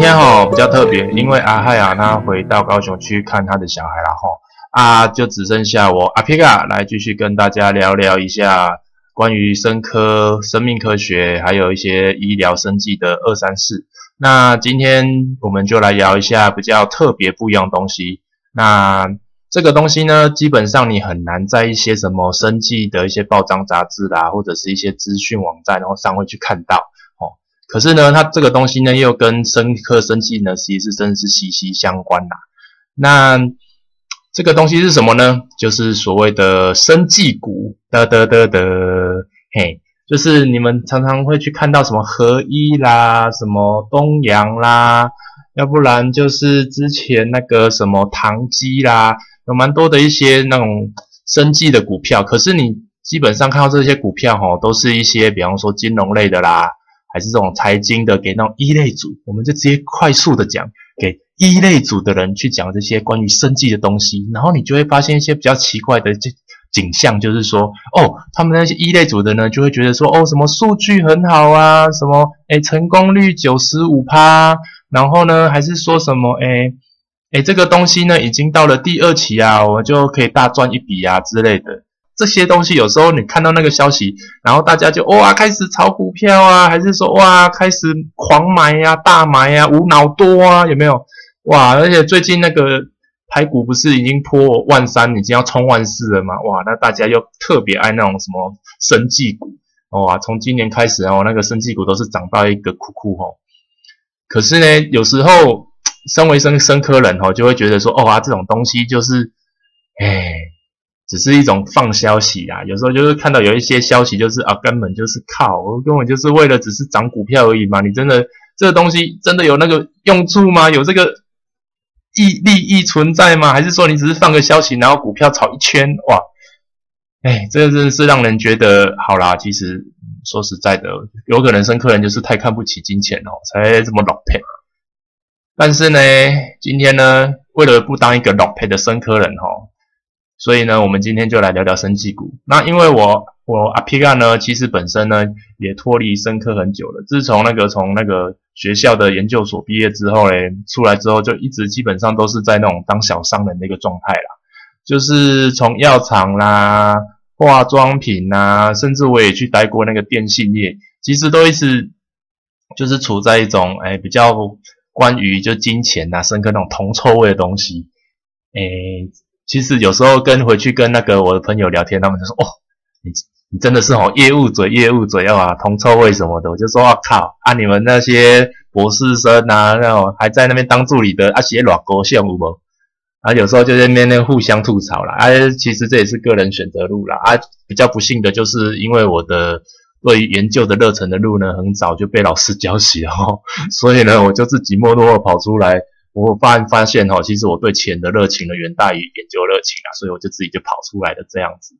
今天哈比较特别，因为阿海啊他回到高雄去看他的小孩了哈，啊就只剩下我阿皮卡来继续跟大家聊聊一下关于生科、生命科学，还有一些医疗生计的二三事。那今天我们就来聊一下比较特别不一样的东西。那这个东西呢，基本上你很难在一些什么生计的一些报章杂志啦，或者是一些资讯网站然后上会去看到。可是呢，它这个东西呢，又跟生科生计呢，其实是真是息息相关啦。那这个东西是什么呢？就是所谓的生技股得得得得，嘿。就是你们常常会去看到什么合一啦，什么东阳啦，要不然就是之前那个什么唐基啦，有蛮多的一些那种生技的股票。可是你基本上看到这些股票哈，都是一些比方说金融类的啦，还是这种财经的，给那种一类组，我们就直接快速的讲给一类组的人去讲这些关于生计的东西，然后你就会发现一些比较奇怪的这。景象就是说，哦，他们那些一类组的呢，就会觉得说，哦，什么数据很好啊，什么，哎，成功率九十五趴，然后呢，还是说什么，哎，哎，这个东西呢，已经到了第二期啊，我就可以大赚一笔啊之类的。这些东西有时候你看到那个消息，然后大家就哇开始炒股票啊，还是说哇开始狂买呀、大买呀、无脑多啊，有没有？哇，而且最近那个。排骨不是已经破万三，已经要冲万四了吗？哇，那大家又特别爱那种什么生技股，哇，从今年开始哦，那个生技股都是涨到一个酷酷吼。可是呢，有时候身为生生科人吼，就会觉得说，哦啊，这种东西就是，哎，只是一种放消息啊。有时候就是看到有一些消息，就是啊，根本就是靠，根本就是为了只是涨股票而已嘛。你真的这个东西真的有那个用处吗？有这个？利利益存在吗？还是说你只是放个消息，然后股票炒一圈？哇，哎，这真的是让人觉得好啦。其实说实在的，有可能生客人就是太看不起金钱哦，才这么老配。但是呢，今天呢，为了不当一个老配的生客人哦，所以呢，我们今天就来聊聊生技股。那因为我我阿皮卡呢，其实本身呢也脱离生科很久了。自从那个从那个学校的研究所毕业之后嘞，出来之后就一直基本上都是在那种当小商人的一个状态啦，就是从药厂啦、化妆品啦，甚至我也去待过那个电信业，其实都一直就是处在一种哎比较关于就金钱呐、深刻那种铜臭味的东西。哎，其实有时候跟回去跟那个我的朋友聊天，他们就说哦，你。你真的是哦，业务嘴，业务嘴啊，铜臭味什么的，我就说，我靠，啊你们那些博士生啊，那种还在那边当助理的，啊写软沟线有无？啊有时候就在那边互相吐槽啦，啊其实这也是个人选择路啦，啊比较不幸的就是因为我的对研究的热忱的路呢，很早就被老师浇熄了，所以呢我就自己默默跑出来，我发发现哈，其实我对钱的热情呢远大于研究热情啊，所以我就自己就跑出来的这样子。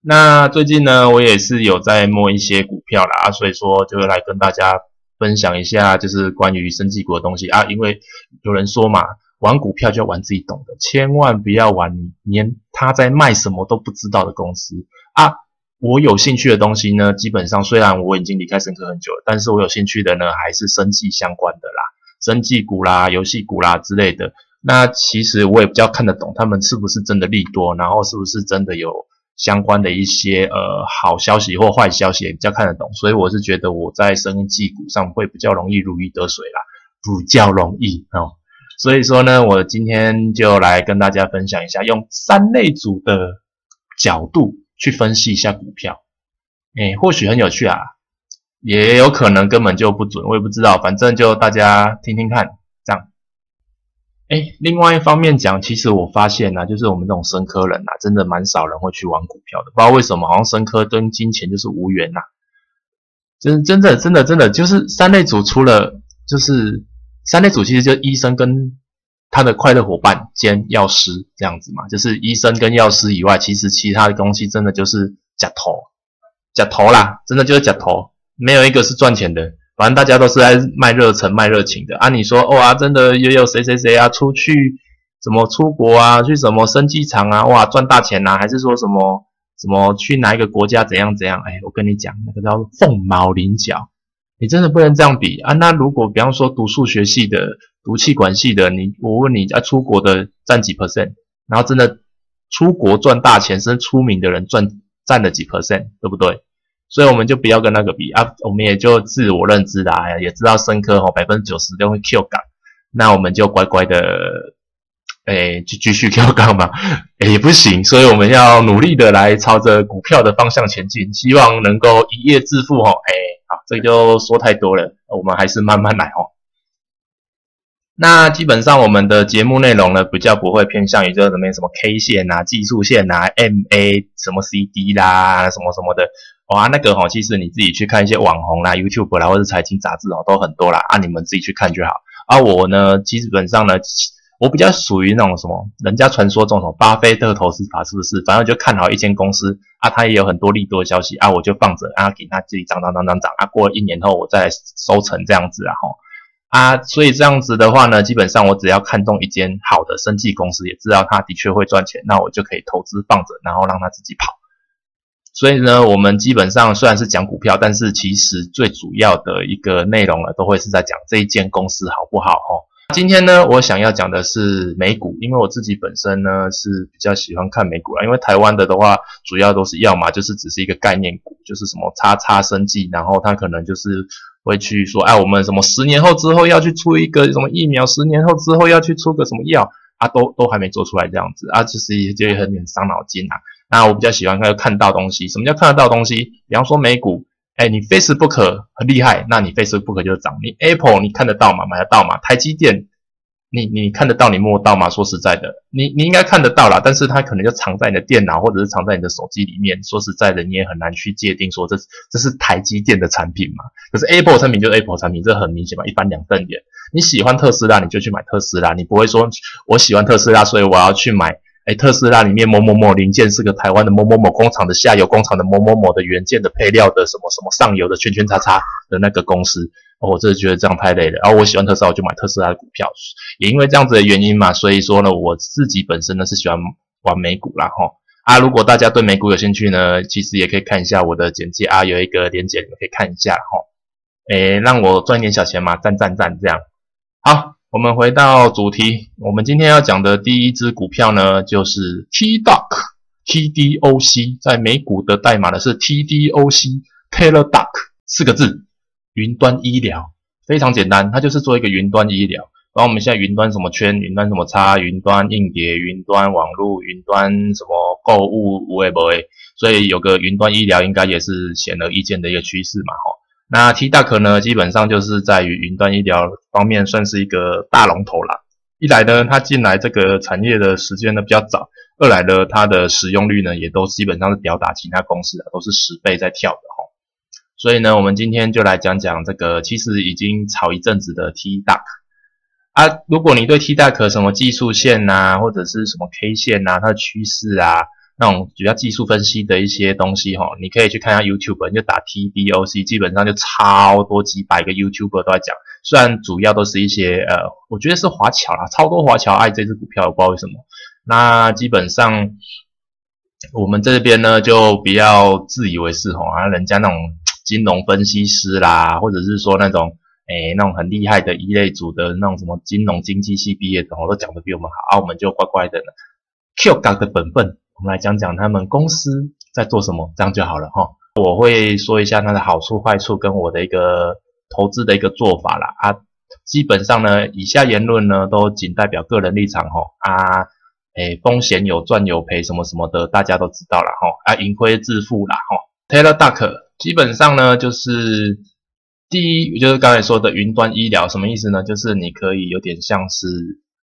那最近呢，我也是有在摸一些股票啦，所以说就来跟大家分享一下，就是关于生技股的东西啊。因为有人说嘛，玩股票就要玩自己懂的，千万不要玩连他在卖什么都不知道的公司啊。我有兴趣的东西呢，基本上虽然我已经离开深科很久了，但是我有兴趣的呢，还是生技相关的啦，生技股啦、游戏股啦之类的。那其实我也比较看得懂他们是不是真的利多，然后是不是真的有。相关的一些呃好消息或坏消息也比较看得懂，所以我是觉得我在生技股上会比较容易如鱼得水啦，比较容易哦。所以说呢，我今天就来跟大家分享一下，用三类组的角度去分析一下股票，哎，或许很有趣啊，也有可能根本就不准，我也不知道，反正就大家听听看，这样。哎，另外一方面讲，其实我发现呢，就是我们这种生科人呐，真的蛮少人会去玩股票的。不知道为什么，好像生科跟金钱就是无缘呐。真真的真的真的，就是三类组除了就是三类组，其实就医生跟他的快乐伙伴兼药师这样子嘛。就是医生跟药师以外，其实其他的东西真的就是假头假头啦，真的就是假头，没有一个是赚钱的。反正大家都是在卖热忱、卖热情的啊！你说哇，真的也有谁谁谁啊，出去什么出国啊，去什么升机场啊，哇，赚大钱呐？还是说什么什么去哪一个国家怎样怎样？哎，我跟你讲，那个叫凤毛麟角。你真的不能这样比啊！那如果比方说读数学系的、读气管系的，你我问你啊，出国的占几 percent？然后真的出国赚大钱、甚至出名的人赚占了几 percent，对不对？所以我们就不要跟那个比啊，我们也就自我认知啦，也知道深科吼百分之九十都会 Q 港，那我们就乖乖的。哎，就继续跳杠吧，也不行，所以我们要努力的来朝着股票的方向前进，希望能够一夜致富哦。哎，好，这就说太多了，我们还是慢慢来哦。那基本上我们的节目内容呢，比较不会偏向于这什么什么 K 线啊、技术线啊、MA 什么 CD 啦、什么什么的。哇，那个哈，其实你自己去看一些网红啦、YouTube 啦，或者财经杂志哦，都很多啦，啊，你们自己去看就好。啊，我呢，基本上呢。我比较属于那种什么，人家传说中什么巴菲特投资法是不是？反正就看好一间公司啊，它也有很多利多消息啊，我就放着啊，给它自己涨涨涨涨涨啊，过了一年后我再收成这样子啊吼啊，所以这样子的话呢，基本上我只要看中一间好的生技公司，也知道它的确会赚钱，那我就可以投资放着，然后让它自己跑。所以呢，我们基本上虽然是讲股票，但是其实最主要的一个内容呢，都会是在讲这一间公司好不好吼。今天呢，我想要讲的是美股，因为我自己本身呢是比较喜欢看美股啦。因为台湾的的话，主要都是要么就是只是一个概念股，就是什么叉叉生技，然后它可能就是会去说，哎，我们什么十年后之后要去出一个什么疫苗，十年后之后要去出个什么药啊，都都还没做出来这样子啊，其实也就很很伤脑筋啊。那我比较喜欢看看到东西，什么叫看得到东西？比方说美股。哎，你 Facebook 很厉害，那你 Facebook 就涨。你 Apple 你看得到吗？买得到吗？台积电，你你看得到，你摸得到吗？说实在的，你你应该看得到啦，但是它可能就藏在你的电脑或者是藏在你的手机里面。说实在的，你也很难去界定说这这是台积电的产品嘛。可是 Apple 产品就是 Apple 产品，这很明显嘛，一翻两瞪眼。你喜欢特斯拉，你就去买特斯拉，你不会说我喜欢特斯拉，所以我要去买。哎，特斯拉里面某某某零件是个台湾的某某某工厂的下游工厂的某某某的元件的配料的什么什么上游的圈圈叉叉的那个公司，我真的觉得这样太累了。然后我喜欢特斯拉，我就买特斯拉的股票。也因为这样子的原因嘛，所以说呢，我自己本身呢是喜欢玩美股啦哈。啊，如果大家对美股有兴趣呢，其实也可以看一下我的简介啊，有一个连结你们可以看一下哈。哎，让我赚点小钱嘛，赞赞赞这样。好。我们回到主题，我们今天要讲的第一只股票呢，就是 TDOC，TDOC 在美股的代码呢是 TDOC，Teladoc 四个字，云端医疗非常简单，它就是做一个云端医疗。然后我们现在云端什么圈，云端什么叉，云端硬碟，云端网络，云端什么购物无为不为，所以有个云端医疗应该也是显而易见的一个趋势嘛，吼。那 T 大壳呢，基本上就是在于云端医疗方面算是一个大龙头啦。一来呢，它进来这个产业的时间呢比较早；二来呢，它的使用率呢也都基本上是吊打其他公司的，都是十倍在跳的哈。所以呢，我们今天就来讲讲这个其实已经炒一阵子的 T 大啊。如果你对 T 大壳什么技术线呐，或者是什么 K 线呐，它的趋势啊。那种比较技术分析的一些东西哈，你可以去看一下 YouTube，你就打 TDOC，基本上就超多几百个 YouTuber 都在讲。虽然主要都是一些呃，我觉得是华侨啦，超多华侨爱这只股票，我不知道为什么。那基本上我们这边呢，就不要自以为是哈，啊，人家那种金融分析师啦，或者是说那种诶那种很厉害的一类组的那种什么金融经济系毕业的，我都讲的比我们好，啊，我们就乖乖的呢，Q 港的本分。我们来讲讲他们公司在做什么，这样就好了哈。我会说一下它的好处、坏处跟我的一个投资的一个做法啦。啊。基本上呢，以下言论呢都仅代表个人立场哈。啊，诶，风险有赚有赔什么什么的，大家都知道了哈。啊，盈亏自负啦哈。Taylor Duck 基本上呢就是第一，就是刚才说的云端医疗，什么意思呢？就是你可以有点像是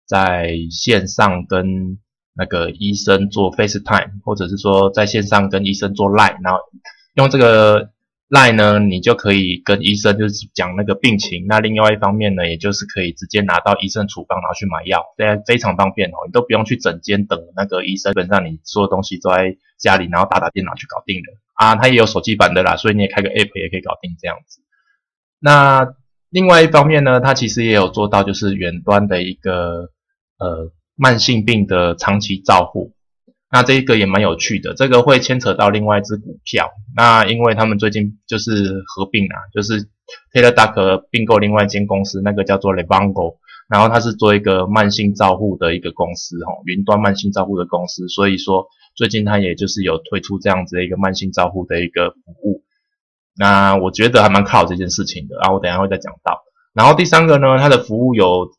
在线上跟那个医生做 FaceTime，或者是说在线上跟医生做 Line，然后用这个 Line 呢，你就可以跟医生就是讲那个病情。那另外一方面呢，也就是可以直接拿到医生处方，然后去买药，这样非常方便哦。你都不用去诊间等那个医生，基本上你所有东西都在家里，然后打打电脑去搞定了啊。它也有手机版的啦，所以你也开个 App 也可以搞定这样子。那另外一方面呢，它其实也有做到就是远端的一个呃。慢性病的长期照护，那这一个也蛮有趣的，这个会牵扯到另外一只股票。那因为他们最近就是合并啊，就是，TeleDoc 并购另外一间公司，那个叫做 Levongo 然后它是做一个慢性照护的一个公司，哈，云端慢性照护的公司，所以说最近它也就是有推出这样子的一个慢性照护的一个服务，那我觉得还蛮靠这件事情的，然后我等下会再讲到。然后第三个呢，它的服务有，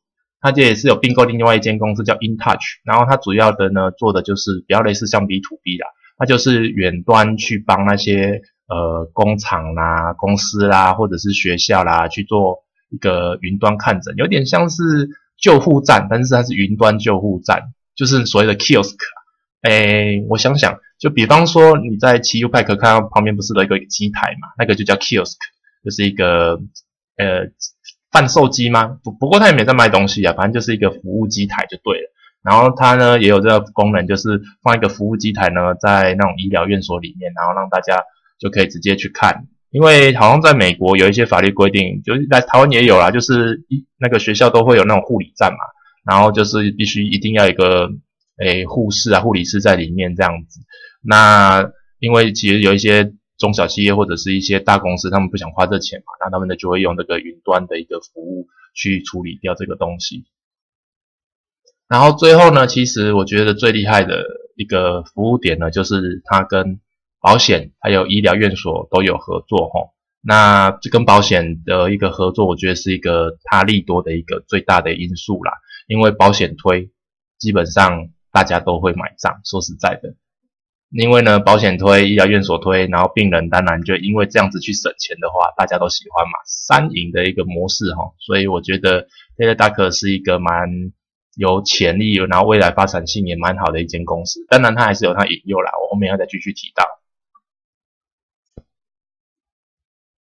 它这也是有并购另外一间公司叫 InTouch，然后它主要的呢做的就是比较类似像 B to B 啦，它就是远端去帮那些呃工厂啦、公司啦或者是学校啦去做一个云端看诊，有点像是救护站，但是它是云端救护站，就是所谓的 kiosk。哎，我想想，就比方说你在奇 U 派克看到旁边不是有一个机台嘛，那个就叫 kiosk，就是一个呃。贩售机吗？不不过它也没在卖东西啊，反正就是一个服务机台就对了。然后它呢也有这个功能，就是放一个服务机台呢在那种医疗院所里面，然后让大家就可以直接去看。因为好像在美国有一些法律规定，就是在台湾也有啦，就是一那个学校都会有那种护理站嘛，然后就是必须一定要一个诶护士啊护理师在里面这样子。那因为其实有一些。中小企业或者是一些大公司，他们不想花这钱嘛，那他们呢就会用这个云端的一个服务去处理掉这个东西。然后最后呢，其实我觉得最厉害的一个服务点呢，就是它跟保险还有医疗院所都有合作哈。那这跟保险的一个合作，我觉得是一个它利多的一个最大的因素啦。因为保险推，基本上大家都会买账。说实在的。因为呢，保险推，医疗院所推，然后病人当然就因为这样子去省钱的话，大家都喜欢嘛，三赢的一个模式哈，所以我觉得 Teleduck 是一个蛮有潜力，然后未来发展性也蛮好的一间公司。当然它还是有它引诱啦，我后面要再继续提到。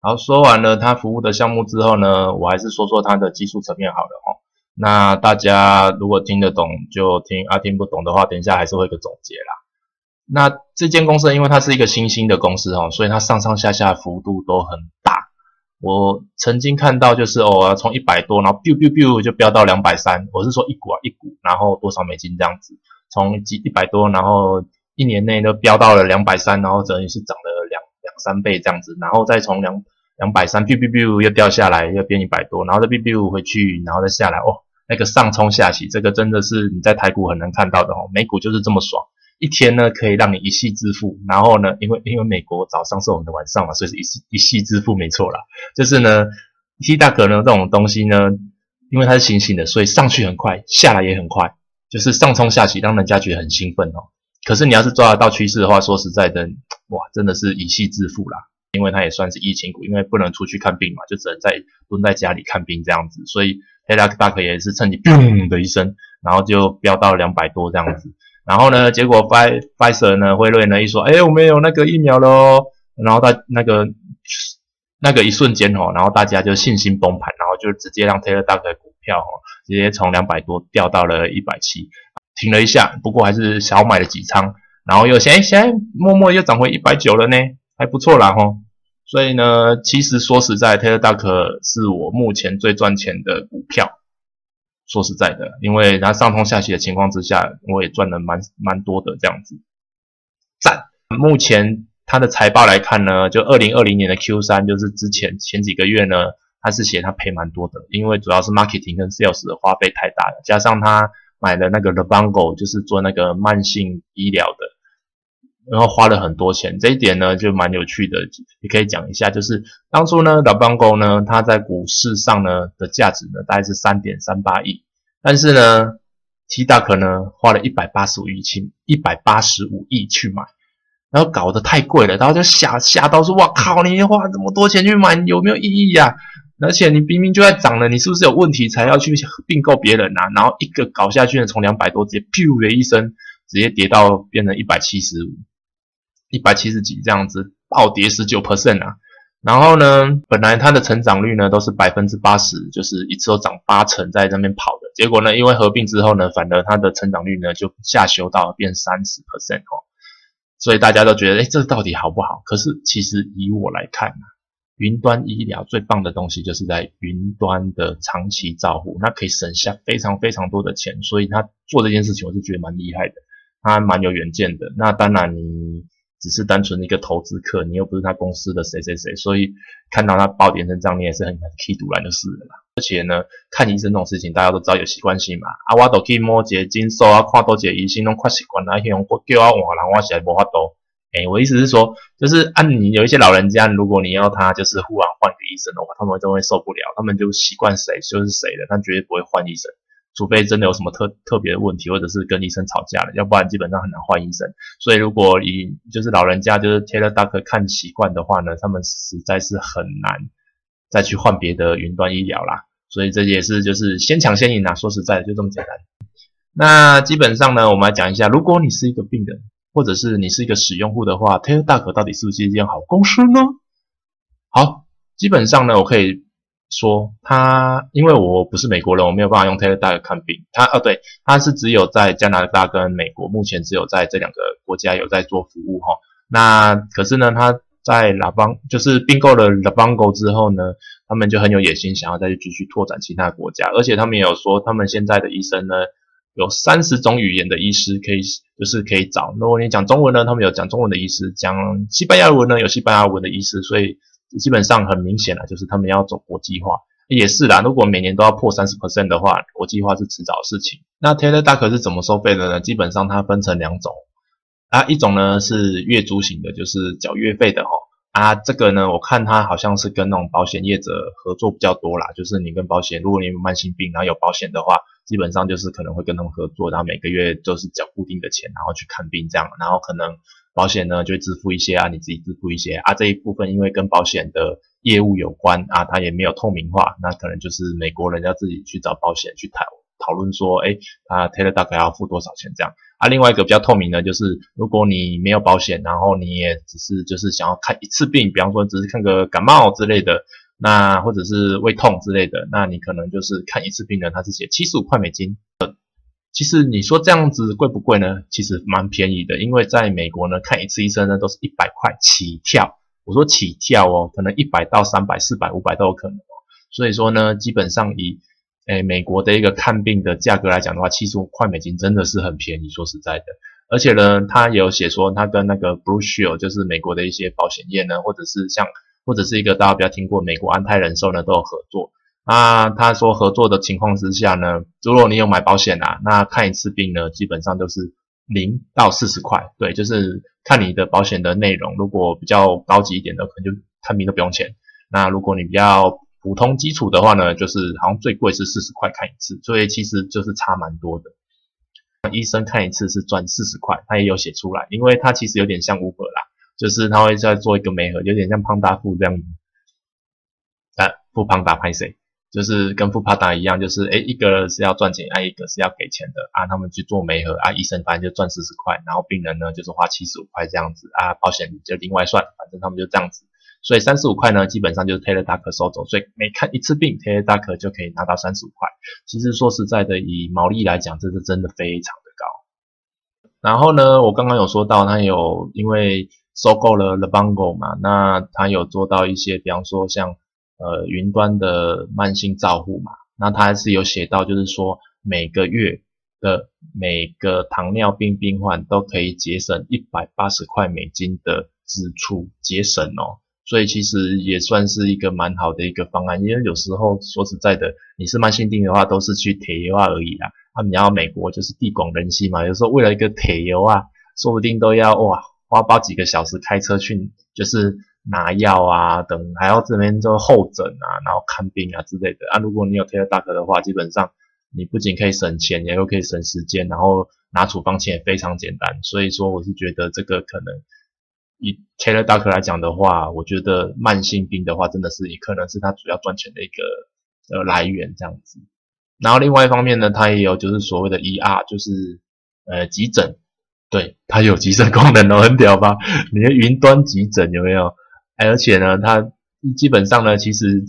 好，说完了它服务的项目之后呢，我还是说说它的技术层面好了哈。那大家如果听得懂就听，啊听不懂的话，等一下还是会个总结啦。那这间公司因为它是一个新兴的公司哦，所以它上上下下幅度都很大。我曾经看到就是哦，从一百多，然后 biu biu biu 就飙到两百三。我是说一股啊一股，然后多少美金这样子，从几一百多，然后一年内都飙到了两百三，然后等于是涨了两两三倍这样子，然后再从两两百三 biu biu biu 又掉下来，又变一百多，然后再 biu biu 回去，然后再下来哦，那个上冲下洗，这个真的是你在台股很难看到的哦，美股就是这么爽。一天呢可以让你一夕致富，然后呢，因为因为美国早上是我们的晚上嘛，所以是一一夕致富没错啦。就是呢，T 大可呢这种东西呢，因为它是新兴的，所以上去很快，下来也很快，就是上冲下起，让人家觉得很兴奋哦。可是你要是抓得到趋势的话，说实在的，哇，真的是一夕致富啦。因为它也算是疫情股，因为不能出去看病嘛，就只能在蹲在家里看病这样子，所以 T 大可也是趁你砰的一声，然后就飙到两百多这样子。然后呢，结果 Pfizer 呢，辉瑞呢一说，哎，我们有那个疫苗喽，然后他那个那个一瞬间哦，然后大家就信心崩盘，然后就直接让 Taylor Duck 的股票哦，直接从两百多掉到了一百七，停了一下，不过还是小买了几仓，然后又现现在默默又涨回一百九了呢，还不错啦哈。所以呢，其实说实在，Taylor Duck 是我目前最赚钱的股票。说实在的，因为它上冲下洗的情况之下，我也赚了蛮蛮多的这样子。赞。目前它的财报来看呢，就二零二零年的 Q 三，就是之前前几个月呢，它是写它赔蛮多的，因为主要是 marketing 跟 sales 的花费太大了，加上他买的那个 l e b a n g o 就是做那个慢性医疗的，然后花了很多钱。这一点呢，就蛮有趣的，也可以讲一下，就是当初呢 l e b a n g o 呢，它在股市上呢的价值呢，大概是三点三八亿。但是呢，T 大可呢花了一百八十五亿去一百八十五亿去买，然后搞得太贵了，然后就吓吓到说：“哇靠，你花这么多钱去买，有没有意义呀？而且你明明就在涨了，你是不是有问题才要去并购别人啊？”然后一个搞下去呢，从两百多直接噗的一声，直接跌到变成一百七十五、一百七十几这样子，暴跌十九 percent 啊！然后呢，本来它的成长率呢都是百分之八十，就是一次都涨八成在那边跑的。结果呢，因为合并之后呢，反而它的成长率呢就下修到变三十 percent 哦。所以大家都觉得，哎，这到底好不好？可是其实以我来看呢，云端医疗最棒的东西就是在云端的长期照护，那可以省下非常非常多的钱。所以他做这件事情，我是觉得蛮厉害的，他蛮有远见的。那当然你。只是单纯的一个投资客，你又不是他公司的谁谁谁，所以看到他爆点成这样，你也是很很气堵然就是了。而且呢，看医生这种事情，大家都知道有习惯性嘛。啊，我都去摸节经手啊，看多节医生，拢快习惯了，用叫我换人，我实在无法度。哎，我意思是说，就是按你有一些老人家，如果你要他就是忽然换个医生的话，他们都会受不了，他们就习惯谁就是谁的，他绝对不会换医生。除非真的有什么特特别的问题，或者是跟医生吵架了，要不然基本上很难换医生。所以如果以就是老人家就是 Taylor Duck 看习惯的话呢，他们实在是很难再去换别的云端医疗啦。所以这也是就是先抢先赢啊，说实在的就这么简单。那基本上呢，我们来讲一下，如果你是一个病人，或者是你是一个使用户的话，Taylor Duck 到底是不是一间好公司呢？好，基本上呢，我可以。说他，因为我不是美国人，我没有办法用 Taylor Duck 看病。他，哦，对，他是只有在加拿大跟美国，目前只有在这两个国家有在做服务哈。那可是呢，他在拉邦就是并购了拉邦 o 之后呢，他们就很有野心，想要再去继续拓展其他国家。而且他们也有说，他们现在的医生呢，有三十种语言的医师可以，就是可以找。如果你讲中文呢，他们有讲中文的医师；讲西班牙文呢，有西班牙文的医师。所以。基本上很明显了，就是他们要走国际化，也是啦。如果每年都要破三十 percent 的话，国际化是迟早的事情。那 Taylor Duck 是怎么收费的呢？基本上它分成两种啊，一种呢是月租型的，就是缴月费的哈啊。这个呢，我看它好像是跟那种保险业者合作比较多啦，就是你跟保险，如果你有慢性病然后有保险的话，基本上就是可能会跟他们合作，然后每个月就是缴固定的钱，然后去看病这样，然后可能。保险呢就支付一些啊，你自己支付一些啊，这一部分因为跟保险的业务有关啊，它也没有透明化，那可能就是美国人要自己去找保险去讨讨论说，哎，啊，Taylor 大概要付多少钱这样啊。另外一个比较透明的就是，如果你没有保险，然后你也只是就是想要看一次病，比方说只是看个感冒之类的，那或者是胃痛之类的，那你可能就是看一次病呢，它是写七十五块美金。其实你说这样子贵不贵呢？其实蛮便宜的，因为在美国呢，看一次医生呢都是一百块起跳。我说起跳哦，可能一百到三百、四百、五百都有可能。所以说呢，基本上以诶美国的一个看病的价格来讲的话，七十五块美金真的是很便宜。说实在的，而且呢，他有写说他跟那个 Blue Shield，就是美国的一些保险业呢，或者是像或者是一个大家比较听过美国安泰人寿呢，都有合作。那他说合作的情况之下呢，如果你有买保险啊，那看一次病呢，基本上都是零到四十块，对，就是看你的保险的内容。如果比较高级一点的，可能就看病都不用钱。那如果你比较普通基础的话呢，就是好像最贵是四十块看一次，所以其实就是差蛮多的。医生看一次是赚四十块，他也有写出来，因为他其实有点像 Uber 啦，就是他会再做一个媒合，有点像胖大富这样子。啊，富胖大拍谁？就是跟富帕达一样，就是诶一个是要赚钱，啊一个是要给钱的啊，他们去做媒合啊，医生反正就赚四十块，然后病人呢就是花七十五块这样子啊，保险就另外算，反正他们就这样子，所以三十五块呢基本上就是 Taylor Duck 收走，所以每看一次病，Taylor Duck 就可以拿到三十五块。其实说实在的，以毛利来讲，这是真的非常的高。然后呢，我刚刚有说到，他有因为收购了 l e b a n g o 嘛，那他有做到一些，比方说像。呃，云端的慢性照护嘛，那它还是有写到，就是说每个月的每个糖尿病病患都可以节省一百八十块美金的支出，节省哦，所以其实也算是一个蛮好的一个方案。因为有时候说实在的，你是慢性病的话，都是去铁油啊而已啦。啊，你要美国就是地广人稀嘛，有时候为了一个铁油啊，说不定都要哇花八几个小时开车去，就是。拿药啊，等还要这边做候诊啊，然后看病啊之类的啊。如果你有 Taylor Duck 的话，基本上你不仅可以省钱，也又可以省时间，然后拿处方签也非常简单。所以说，我是觉得这个可能以 Taylor Duck 来讲的话，我觉得慢性病的话，真的是也可能是它主要赚钱的一个呃来源这样子。然后另外一方面呢，它也有就是所谓的 ER，就是呃急诊，对，它有急诊功能哦，很屌吧？你的云端急诊有没有？而且呢，它基本上呢，其实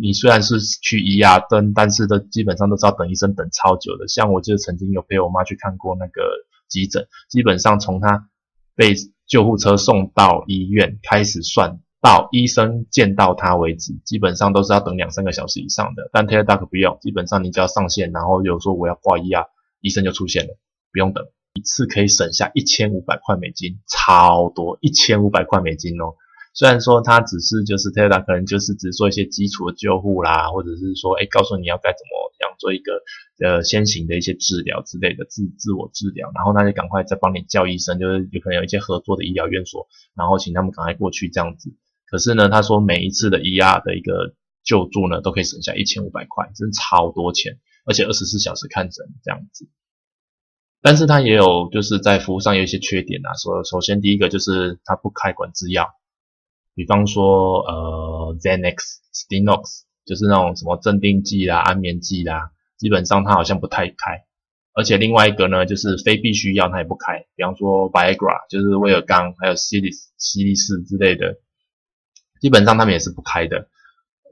你虽然是去医啊，但但是都基本上都是要等医生等超久的。像我就曾经有陪我妈去看过那个急诊，基本上从他被救护车送到医院开始算到医生见到他为止，基本上都是要等两三个小时以上的。但 Taylor Duck 不用，基本上你只要上线，然后有说我要挂医啊，医生就出现了，不用等，一次可以省下一千五百块美金，超多，一千五百块美金哦。虽然说它只是就是 Tela 可能就是只做一些基础的救护啦，或者是说，哎，告诉你要该怎么样做一个呃先行的一些治疗之类的自自我治疗，然后那就赶快再帮你叫医生，就是有可能有一些合作的医疗院所，然后请他们赶快过去这样子。可是呢，他说每一次的 ER 的一个救助呢，都可以省下一千五百块，真的超多钱，而且二十四小时看诊这样子。但是它也有就是在服务上有一些缺点啊，说首先第一个就是它不开管制药。比方说，呃，Xanax、Stenox，就是那种什么镇定剂啦、安眠剂啦，基本上它好像不太开。而且另外一个呢，就是非必须药它也不开。比方说 Viagra，就是威尔刚，还有西利西利士之类的，基本上他们也是不开的。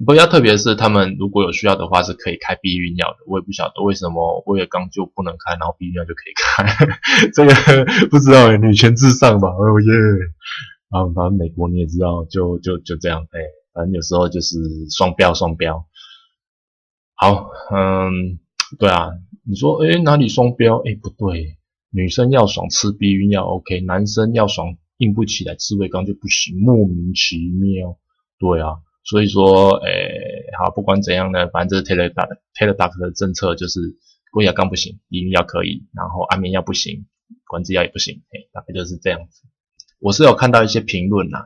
不要特别是他们如果有需要的话，是可以开避孕药的。我也不晓得为什么威尔刚就不能开，然后避孕药就可以开。这个不知道女权至上吧？哦耶！啊，反正美国你也知道，就就就这样，哎，反正有时候就是双标双标。好，嗯，对啊，你说，哎，哪里双标？哎，不对，女生要爽吃避孕药 OK，男生要爽硬不起来吃胃刚就不行，莫名其妙。对啊，所以说，哎，好，不管怎样呢，反正这是 Taylor Duck tele duck 的政策就是，胃药刚不行，避孕药可以，然后安眠药不行，管制药也不行，哎，大概就是这样子。我是有看到一些评论呐，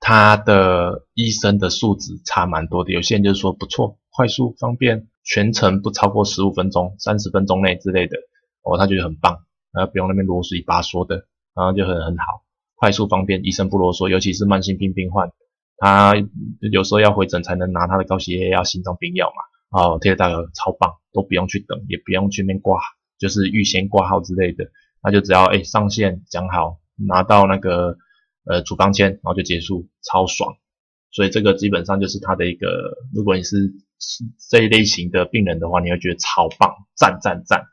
他的医生的素质差蛮多的。有些人就是说不错，快速方便，全程不超过十五分钟、三十分钟内之类的，哦，他觉得很棒，然后不用那边啰嗦一巴说的，然后就很很好，快速方便，医生不啰嗦，尤其是慢性病病患，他有时候要回诊才能拿他的高血压、心脏病药嘛，哦，贴大哥超棒，都不用去等，也不用去那边挂，就是预先挂号之类的，那就只要哎上线讲好。拿到那个呃处方签，然后就结束，超爽。所以这个基本上就是他的一个，如果你是这一类型的病人的话，你会觉得超棒，赞赞赞。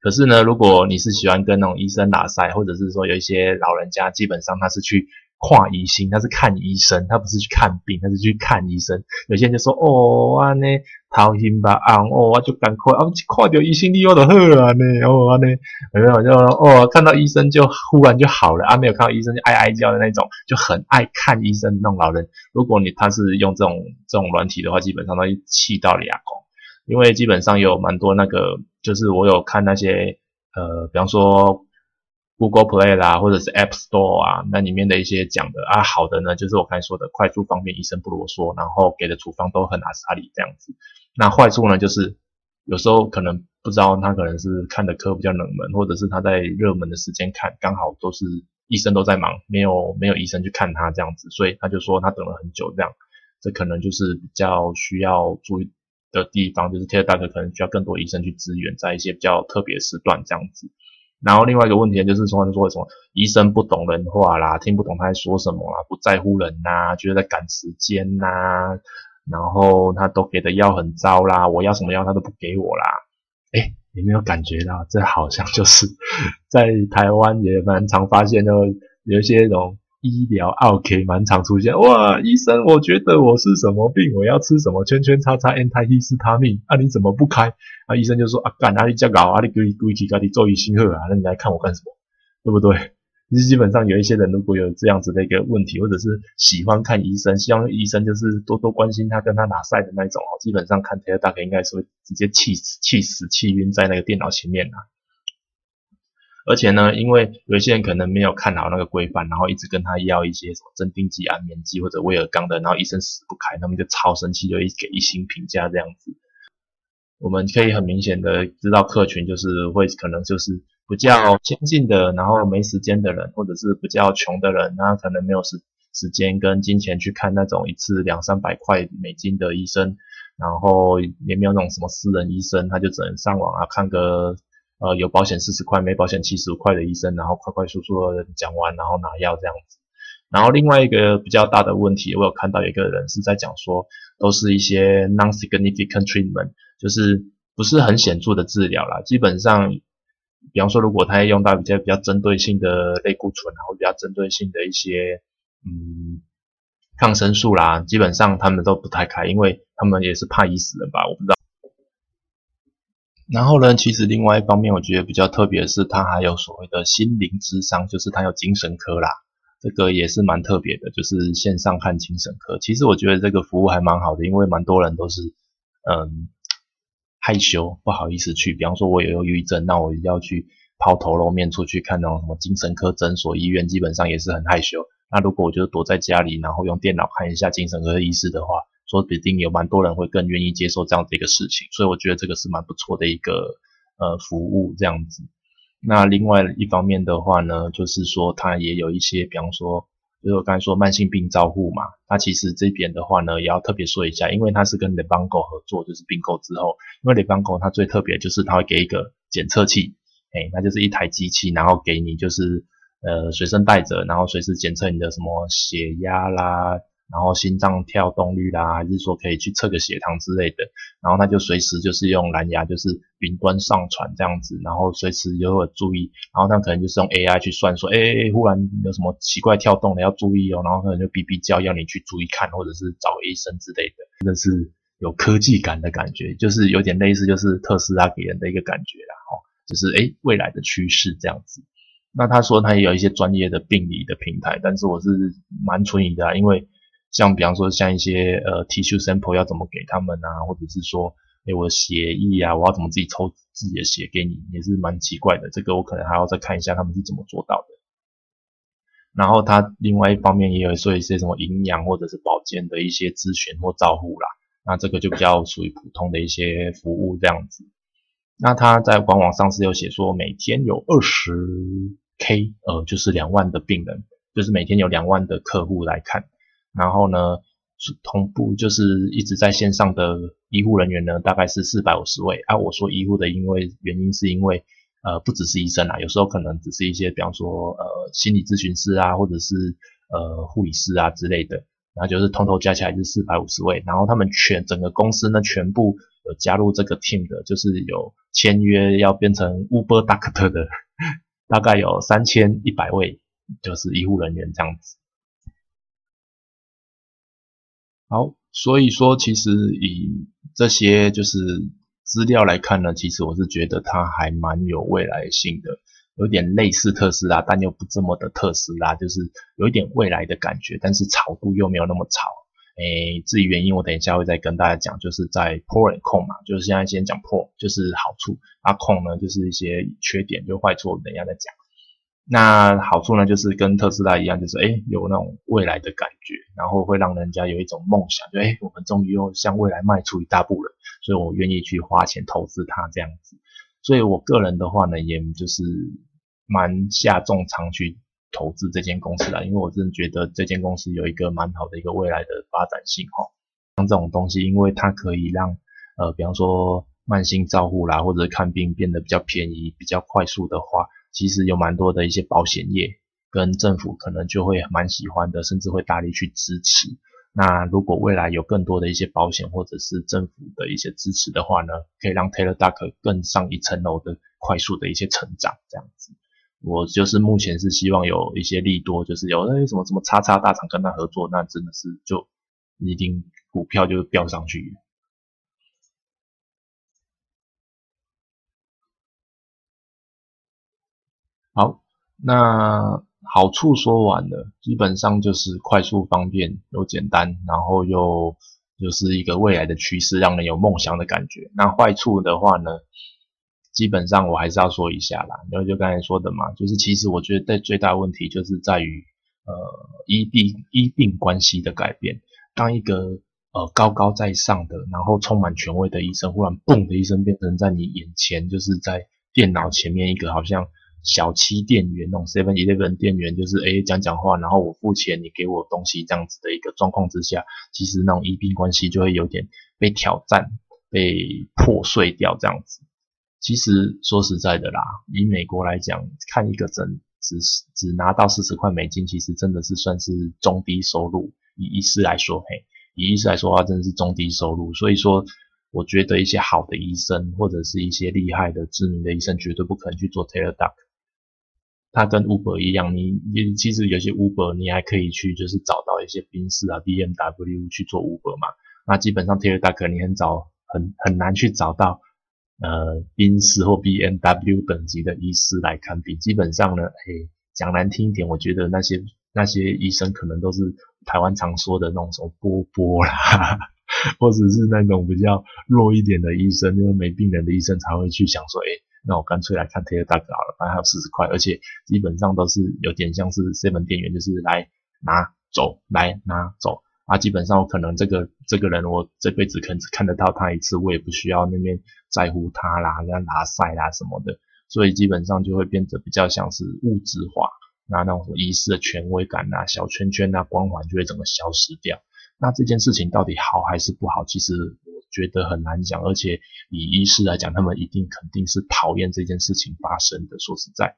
可是呢，如果你是喜欢跟那种医生打赛，或者是说有一些老人家，基本上他是去。跨医心，他是看医生，他不是去看病，他是去看医生。有些人就说：“哦，安尼掏心吧，啊，哦，我就赶快啊，看到医生你我就好了呢，哦，安尼有没有就哦，看到医生就忽然就好了啊？没有看到医生就哀哀叫的那种，就很爱看医生那种老人。如果你他是用这种这种软体的话，基本上都气到牙光，因为基本上有蛮多那个，就是我有看那些呃，比方说。Google Play 啦，或者是 App Store 啊，那里面的一些讲的啊，好的呢，就是我刚才说的快速方便，医生不啰嗦，然后给的处方都很阿萨里这样子。那坏处呢，就是有时候可能不知道他可能是看的科比较冷门，或者是他在热门的时间看，刚好都是医生都在忙，没有没有医生去看他这样子，所以他就说他等了很久这样。这可能就是比较需要注意的地方，就是 t e l e 可能需要更多医生去支援，在一些比较特别时段这样子。然后另外一个问题就是说，说什么医生不懂人话啦，听不懂他在说什么啦，不在乎人呐，觉得在赶时间呐，然后他都给的药很糟啦，我要什么药他都不给我啦。哎，有没有感觉到这好像就是在台湾也蛮常发现的，有一些那种。医疗 OK 蛮常出现哇，医生，我觉得我是什么病，我要吃什么圈圈叉叉 anti 希斯他命，那你怎么不开？啊，医生就说啊，干哪里叫搞啊，你规规矩，赶紧做医心贺啊，那你来看我干什么？对不对？其实基本上有一些人如果有这样子的一个问题，或者是喜欢看医生，希望医生就是多多关心他，跟他拿赛的那种哦，基本上看 t e 大概应该是会直接气死、气死、气晕在那个电脑前面啊。而且呢，因为有些人可能没有看好那个规范，然后一直跟他要一些什么镇定剂、安眠剂或者威尔刚的，然后医生死不开，他们就超生气，就一给一星评价这样子。我们可以很明显的知道客群就是会可能就是比较先进的，然后没时间的人，或者是比较穷的人，他可能没有时时间跟金钱去看那种一次两三百块美金的医生，然后也没有那种什么私人医生，他就只能上网啊看个。呃，有保险四十块，没保险七十五块的医生，然后快快速速的讲完，然后拿药这样子。然后另外一个比较大的问题，我有看到一个人是在讲说，都是一些 non-significant treatment，就是不是很显著的治疗啦。基本上，比方说，如果他要用到比较比较针对性的类固醇，然后比较针对性的一些嗯抗生素啦，基本上他们都不太开，因为他们也是怕医死人吧，我不知道。然后呢，其实另外一方面，我觉得比较特别的是，它还有所谓的心灵智商，就是它有精神科啦，这个也是蛮特别的，就是线上看精神科。其实我觉得这个服务还蛮好的，因为蛮多人都是嗯害羞，不好意思去。比方说，我有忧郁症，那我要去抛头露面出去看那种什么精神科诊所、医院，基本上也是很害羞。那如果我就躲在家里，然后用电脑看一下精神科医师的话，说不定有蛮多人会更愿意接受这样的一个事情，所以我觉得这个是蛮不错的一个呃服务这样子。那另外一方面的话呢，就是说它也有一些，比方说，就是我刚才说慢性病照护嘛，它其实这边的话呢，也要特别说一下，因为它是跟 Lebongo 合作，就是并购之后，因为 Lebongo 它最特别就是它会给一个检测器，哎，那就是一台机器，然后给你就是呃随身带着，然后随时检测你的什么血压啦。然后心脏跳动率啦，还是说可以去测个血糖之类的，然后他就随时就是用蓝牙，就是云端上传这样子，然后随时就会注意，然后他可能就是用 AI 去算说，哎，忽然有什么奇怪跳动的要注意哦，然后可能就哔哔叫要你去注意看，或者是找医生之类的，真的是有科技感的感觉，就是有点类似就是特斯拉给人的一个感觉啦，哦，就是哎未来的趋势这样子。那他说他也有一些专业的病理的平台，但是我是蛮存疑的，因为。像比方说像一些呃 tissue sample 要怎么给他们啊，或者是说，哎我的血液啊，我要怎么自己抽自己的血给你，也是蛮奇怪的。这个我可能还要再看一下他们是怎么做到的。然后他另外一方面也有说一些什么营养或者是保健的一些咨询或照护啦，那这个就比较属于普通的一些服务这样子。那他在官网上是有写说每天有二十 k 呃就是两万的病人，就是每天有两万的客户来看。然后呢，同步就是一直在线上的医护人员呢，大概是四百五十位。啊，我说医护的，因为原因是因为，呃，不只是医生啊，有时候可能只是一些，比方说，呃，心理咨询师啊，或者是呃护理师啊之类的。然后就是通头加起来是四百五十位。然后他们全整个公司呢，全部有加入这个 team 的，就是有签约要变成 Uber Doctor 的，大概有三千一百位，就是医护人员这样子。好，所以说其实以这些就是资料来看呢，其实我是觉得它还蛮有未来性的，有点类似特斯拉，但又不这么的特斯拉，就是有一点未来的感觉，但是炒度又没有那么炒。诶，至于原因，我等一下会再跟大家讲，就是在 pro 和 con 嘛，就是现在先讲 pro，就是好处，啊 con 呢就是一些缺点，就坏处，等一下再讲。那好处呢，就是跟特斯拉一样，就是哎有那种未来的感觉，然后会让人家有一种梦想，就哎我们终于又向未来迈出一大步了，所以我愿意去花钱投资它这样子。所以我个人的话呢，也就是蛮下重仓去投资这间公司的，因为我真的觉得这间公司有一个蛮好的一个未来的发展性哈。像这种东西，因为它可以让呃比方说慢性照护啦，或者看病变得比较便宜、比较快速的话。其实有蛮多的一些保险业跟政府可能就会蛮喜欢的，甚至会大力去支持。那如果未来有更多的一些保险或者是政府的一些支持的话呢，可以让 Taylor Duck 更上一层楼的快速的一些成长，这样子。我就是目前是希望有一些利多，就是有那些什么什么叉叉大厂跟他合作，那真的是就一定股票就飙上去。好，那好处说完了，基本上就是快速、方便又简单，然后又就是一个未来的趋势，让人有梦想的感觉。那坏处的话呢，基本上我还是要说一下啦，因为就刚才说的嘛，就是其实我觉得最最大问题就是在于呃医病医病关系的改变。当一个呃高高在上的，然后充满权威的医生，忽然嘣的一声变成在你眼前，就是在电脑前面一个好像。小七店员那种 Seven Eleven 店员，就是诶讲讲话，然后我付钱，你给我东西这样子的一个状况之下，其实那种医病关系就会有点被挑战、被破碎掉这样子。其实说实在的啦，以美国来讲，看一个诊只只拿到四十块美金，其实真的是算是中低收入。以医师来说，嘿，以医师来说的话，真的是中低收入。所以说，我觉得一些好的医生或者是一些厉害的知名的医生，绝对不可能去做 Taylor Duck。它跟 Uber 一样，你你其实有些 Uber 你还可以去就是找到一些宾士啊、BMW 去做 Uber 嘛。那基本上 Taylor Duck 你很早很很难去找到呃宾士或 BMW 等级的医师来看病。基本上呢，哎，讲难听一点，我觉得那些那些医生可能都是台湾常说的那种什么波波啦，或者是那种比较弱一点的医生，就是没病人的医生才会去想说，哎，那我干脆来看 Taylor Duck 好了，反正还有四十块，而且基本上都是有点像是 seven 店员，就是来拿走，来拿走。啊，基本上我可能这个这个人，我这辈子可能只看得到他一次，我也不需要那边在乎他啦，那拉塞啦什么的，所以基本上就会变得比较像是物质化，那那种仪式的权威感啊、小圈圈啊、光环就会整个消失掉。那这件事情到底好还是不好，其实觉得很难讲，而且以医师来讲，他们一定肯定是讨厌这件事情发生的。说实在，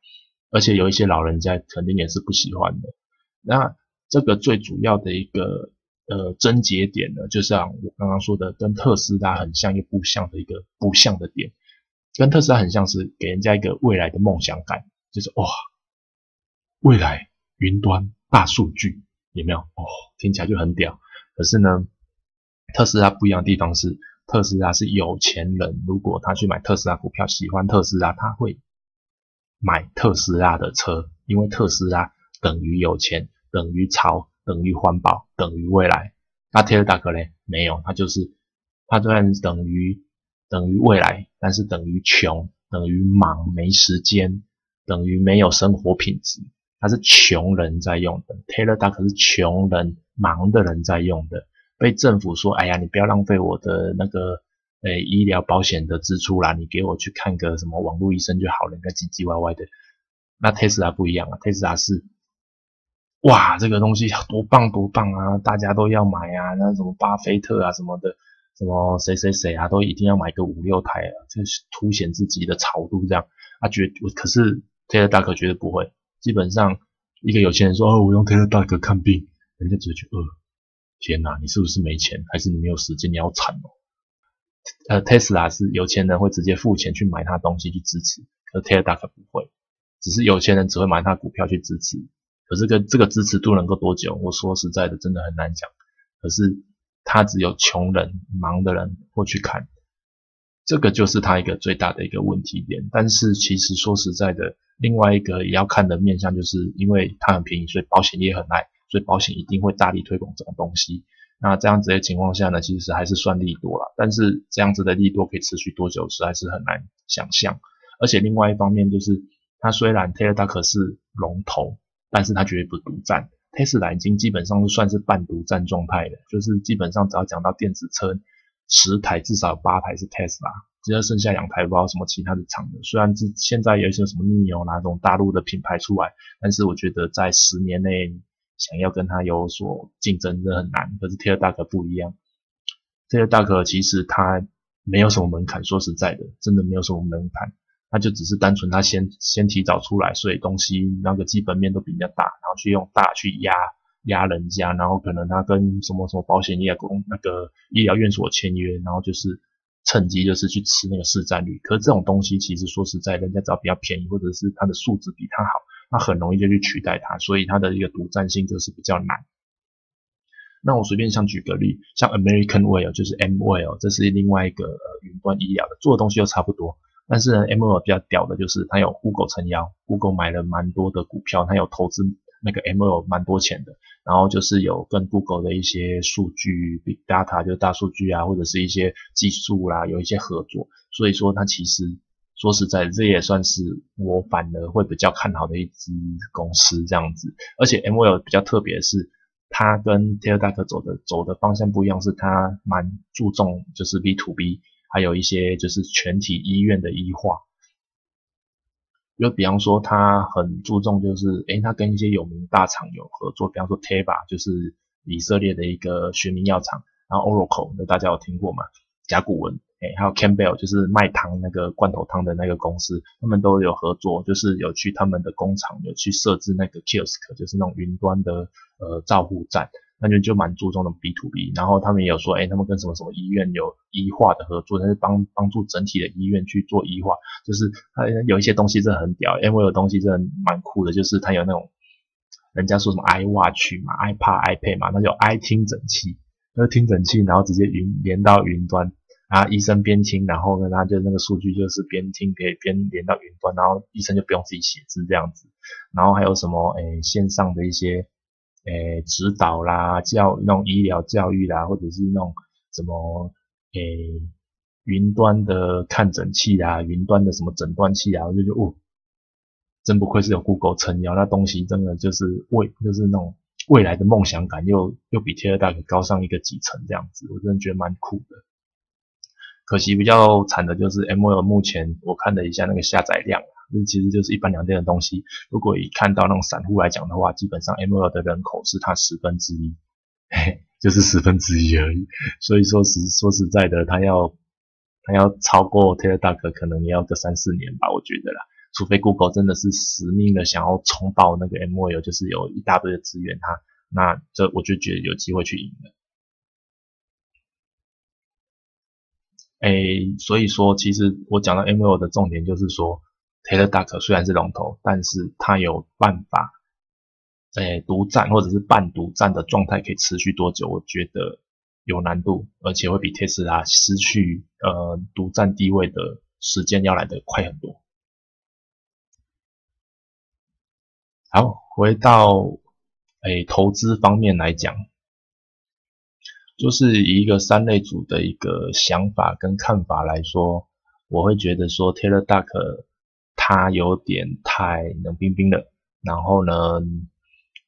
而且有一些老人家肯定也是不喜欢的。那这个最主要的一个。呃，症结点呢，就像我刚刚说的，跟特斯拉很像又不像的一个不像的点，跟特斯拉很像是给人家一个未来的梦想感，就是哇，未来云端大数据有没有？哦，听起来就很屌。可是呢，特斯拉不一样的地方是，特斯拉是有钱人，如果他去买特斯拉股票，喜欢特斯拉，他会买特斯拉的车，因为特斯拉等于有钱，等于潮。等于环保，等于未来。那 Taylor Duck 嘞？没有，它就是它虽然等于等于未来，但是等于穷，等于忙，没时间，等于没有生活品质。它是穷人在用的，Taylor Duck 是穷人忙的人在用的。被政府说，哎呀，你不要浪费我的那个诶医疗保险的支出啦，你给我去看个什么网络医生就好了，那唧唧歪歪的。那 Tesla 不一样啊，Tesla 是。哇，这个东西多棒多棒啊！大家都要买啊，那什么巴菲特啊什么的，什么谁谁谁啊，都一定要买个五六台啊，就是凸显自己的潮度这样。啊，觉可是 Taylor Duck 绝对不会，基本上一个有钱人说哦，我用 Taylor Duck 看病，人家只会去，呃，天哪，你是不是没钱，还是你没有时间，你要惨哦。呃，Tesla 是有钱人会直接付钱去买他东西去支持，可 Taylor Duck 不会，只是有钱人只会买他股票去支持。可是个这个支持度能够多久？我说实在的，真的很难讲。可是他只有穷人、忙的人会去看，这个就是他一个最大的一个问题点。但是其实说实在的，另外一个也要看的面向，就是因为它很便宜，所以保险业很爱，所以保险一定会大力推广这种东西。那这样子的情况下呢，其实还是算利多了。但是这样子的利多可以持续多久，实在是很难想象。而且另外一方面就是，它虽然 Taylor Duck 是龙头。但是它绝对不独占，Tesla 已经基本上是算是半独占状态的，就是基本上只要讲到电子车，十台至少有八台是 Tesla，只要剩下两台不知道什么其他的厂的。虽然是现在有一些什么 Neo 那种大陆的品牌出来，但是我觉得在十年内想要跟它有所竞争的很难。可是 Tesla 大 k 不一样，Tesla 大 k 其实它没有什么门槛，说实在的，真的没有什么门槛。那就只是单纯他先先提早出来，所以东西那个基本面都比较大，然后去用大去压压人家，然后可能他跟什么什么保险业公那个医疗院所签约，然后就是趁机就是去吃那个市占率。可是这种东西其实说实在，人家只要比较便宜，或者是它的素质比它好，那很容易就去取代它，所以它的一个独占性就是比较难。那我随便像举个例，像 American Well 就是 M Well，这是另外一个呃云端医疗的，做的东西又差不多。但是呢，M L 比较屌的就是它有 Google 撑腰，Google 买了蛮多的股票，它有投资那个 M L 蛮多钱的，然后就是有跟 Google 的一些数据 Big Data 就大数据啊，或者是一些技术啦，有一些合作，所以说它其实说实在，这也算是我反而会比较看好的一支公司这样子。而且 M L 比较特别的是，它跟 t e l d a c 走的走的方向不一样，是它蛮注重就是 B to B。还有一些就是全体医院的医化，就比方说他很注重，就是诶，他跟一些有名大厂有合作，比方说 Teva 就是以色列的一个学名药厂，然后 Oracle 那大家有听过吗？甲骨文，还有 Campbell 就是卖汤那个罐头汤的那个公司，他们都有合作，就是有去他们的工厂有去设置那个 Kiosk，就是那种云端的呃照护站。那就就蛮注重的 B to B，然后他们也有说，哎，他们跟什么什么医院有医化的合作，但是帮帮助整体的医院去做医化，就是他有一些东西真的很屌，因为有东西真的蛮酷的，就是他有那种人家说什么 i watch 嘛，ipad、ipad 嘛，那就 i 听诊器，那个听诊器，然后直接云连到云端，啊，医生边听，然后呢，他就那个数据就是边听可以边连到云端，然后医生就不用自己写字这样子。然后还有什么诶线上的一些诶指导啦，教那种医疗教育啦，或者是那种什么诶云端的看诊器啊，云端的什么诊断器啊，我就觉得哦，真不愧是有 Google 撑腰，那东西真的就是未就是那种未来的梦想感，又又比 t e r 高上一个几层这样子，我真的觉得蛮酷的。可惜比较惨的就是 M L 目前我看了一下那个下载量，这其实就是一般两店的东西。如果以看到那种散户来讲的话，基本上 M L 的人口是它十分之一，嘿，就是十分之一而已。所以说实说实在的，它要它要超过 t e l e d a k 可能也要个三四年吧，我觉得啦。除非 Google 真的是死命的想要冲爆那个 M L，就是有一大堆的资源，它那这我就觉得有机会去赢了。哎，所以说，其实我讲到 M L 的重点就是说，Taylor Duck 虽然是龙头，但是它有办法，哎，独占或者是半独占的状态可以持续多久？我觉得有难度，而且会比特斯拉失去呃独占地位的时间要来的快很多。好，回到哎投资方面来讲。就是以一个三类组的一个想法跟看法来说，我会觉得说 Taylor Duck 它有点太冷冰冰了。然后呢，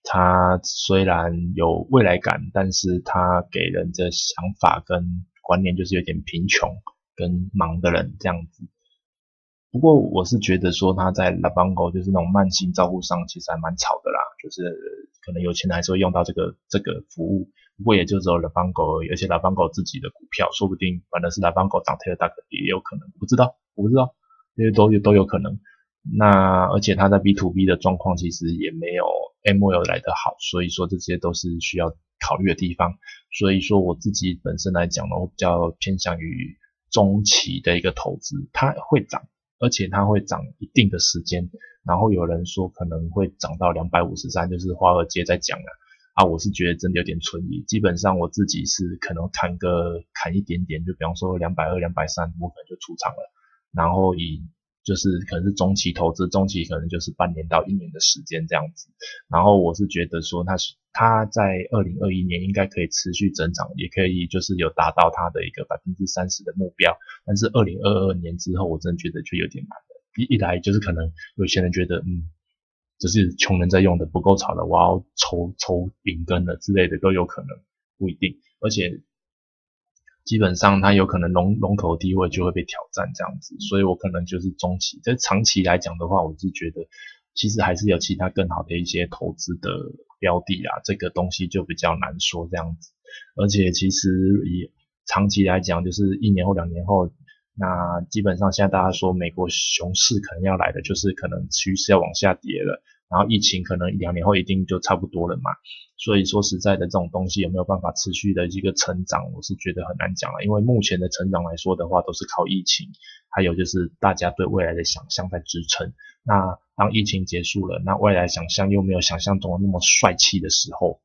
它虽然有未来感，但是它给人的想法跟观念就是有点贫穷跟忙的人这样子。不过我是觉得说他在 La Bango 就是那种慢性照顾上其实还蛮吵的啦，就是可能有钱人还是会用到这个这个服务。不过也就只有 La Bango 而已，而且拉邦狗自己的股票，说不定反正是拉邦狗涨 Taylor Duck 也有可能，不知道，我不知道，因为都有都有可能。那而且他在 B to B 的状况其实也没有 M L 来的好，所以说这些都是需要考虑的地方。所以说我自己本身来讲呢，我比较偏向于中期的一个投资，它会涨，而且它会涨一定的时间。然后有人说可能会涨到两百五十三，就是华尔街在讲了。啊，啊我是觉得真的有点存疑。基本上我自己是可能砍个砍一点点，就比方说两百二、两百三，我可能就出场了。然后以就是可能是中期投资，中期可能就是半年到一年的时间这样子。然后我是觉得说，它是它在二零二一年应该可以持续增长，也可以就是有达到它的一个百分之三十的目标。但是二零二二年之后，我真的觉得就有点难了。一一来就是可能有些人觉得，嗯。只是穷人在用的不够潮了，我要抽抽饼根了之类的都有可能，不一定。而且基本上它有可能龙龙头地位就会被挑战这样子，所以我可能就是中期。在长期来讲的话，我是觉得其实还是有其他更好的一些投资的标的啊，这个东西就比较难说这样子。而且其实以长期来讲，就是一年后两年后。那基本上现在大家说美国熊市可能要来的，就是可能趋势要往下跌了，然后疫情可能两年后一定就差不多了嘛。所以说实在的，这种东西有没有办法持续的一个成长，我是觉得很难讲了。因为目前的成长来说的话，都是靠疫情，还有就是大家对未来的想象在支撑。那当疫情结束了，那未来想象又没有想象中的那么帅气的时候，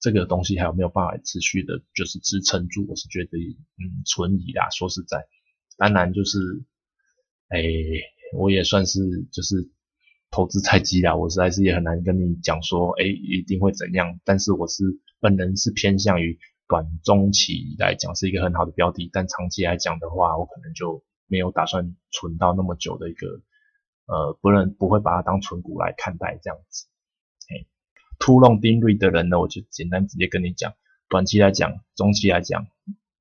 这个东西还有没有办法持续的，就是支撑住？我是觉得嗯存疑啦。说实在。当然就是，哎，我也算是就是投资菜鸡啦，我实在是也很难跟你讲说，哎，一定会怎样。但是我是本人是偏向于短中期来讲是一个很好的标的，但长期来讲的话，我可能就没有打算存到那么久的一个，呃，不能不会把它当存股来看待这样子。哎，突弄定律的人呢，我就简单直接跟你讲，短期来讲，中期来讲。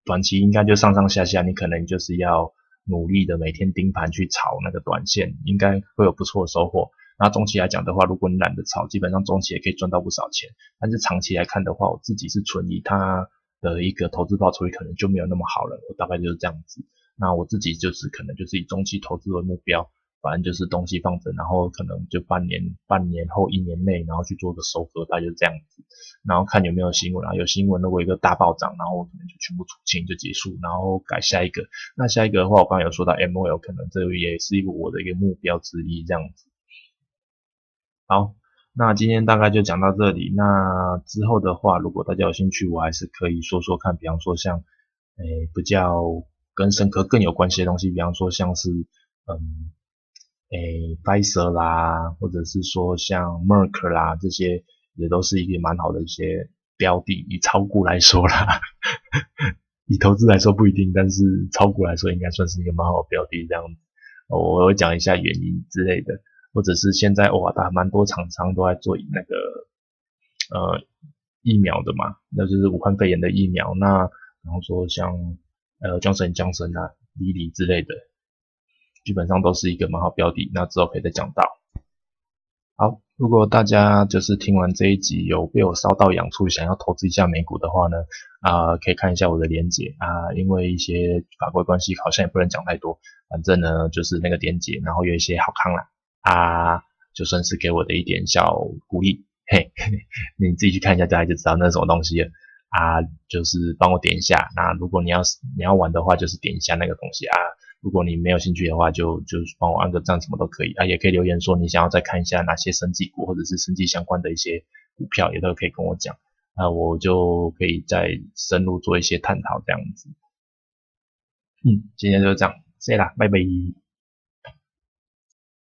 短期应该就上上下下，你可能就是要努力的每天盯盘去炒那个短线，应该会有不错的收获。那中期来讲的话，如果你懒得炒，基本上中期也可以赚到不少钱。但是长期来看的话，我自己是存疑它的一个投资报酬率可能就没有那么好了。我大概就是这样子。那我自己就是可能就是以中期投资为目标。反正就是东西放着，然后可能就半年、半年后、一年内，然后去做个收割，大概就这样子。然后看有没有新闻啊，有新闻如果一个大暴涨，然后我可能就全部出清就结束，然后改下一个。那下一个的话，我刚刚有说到 M O L，可能这也是一个我的一个目标之一，这样子。好，那今天大概就讲到这里。那之后的话，如果大家有兴趣，我还是可以说说看，比方说像，诶，比较跟深科更有关系的东西，比方说像是嗯，诶 p f i z e r 啦，或者是说像 Merck 啦，这些也都是一个蛮好的一些标的。以炒股来说啦，以投资来说不一定，但是炒股来说应该算是一个蛮好的标的这样子。我会讲一下原因之类的，或者是现在哇，大蛮多厂商都在做那个呃疫苗的嘛，那就是武汉肺炎的疫苗。那然后说像呃江神江神啊、李李之类的，基本上都是一个蛮好标的。那之后可以再讲到。好，如果大家就是听完这一集有被我烧到痒处，想要投资一下美股的话呢，啊，可以看一下我的连接啊，因为一些法规关系，好像也不能讲太多。反正呢，就是那个连接，然后有一些好康啦，啊，就算是给我的一点小鼓励，嘿，你自己去看一下，大家就知道那是什么东西。啊，就是帮我点一下。那如果你要你要玩的话，就是点一下那个东西啊。如果你没有兴趣的话，就就帮我按个赞，什么都可以啊，也可以留言说你想要再看一下哪些升级股或者是升级相关的一些股票，也都可以跟我讲，那我就可以再深入做一些探讨这样子。嗯，今天就这样，谢啦，拜拜。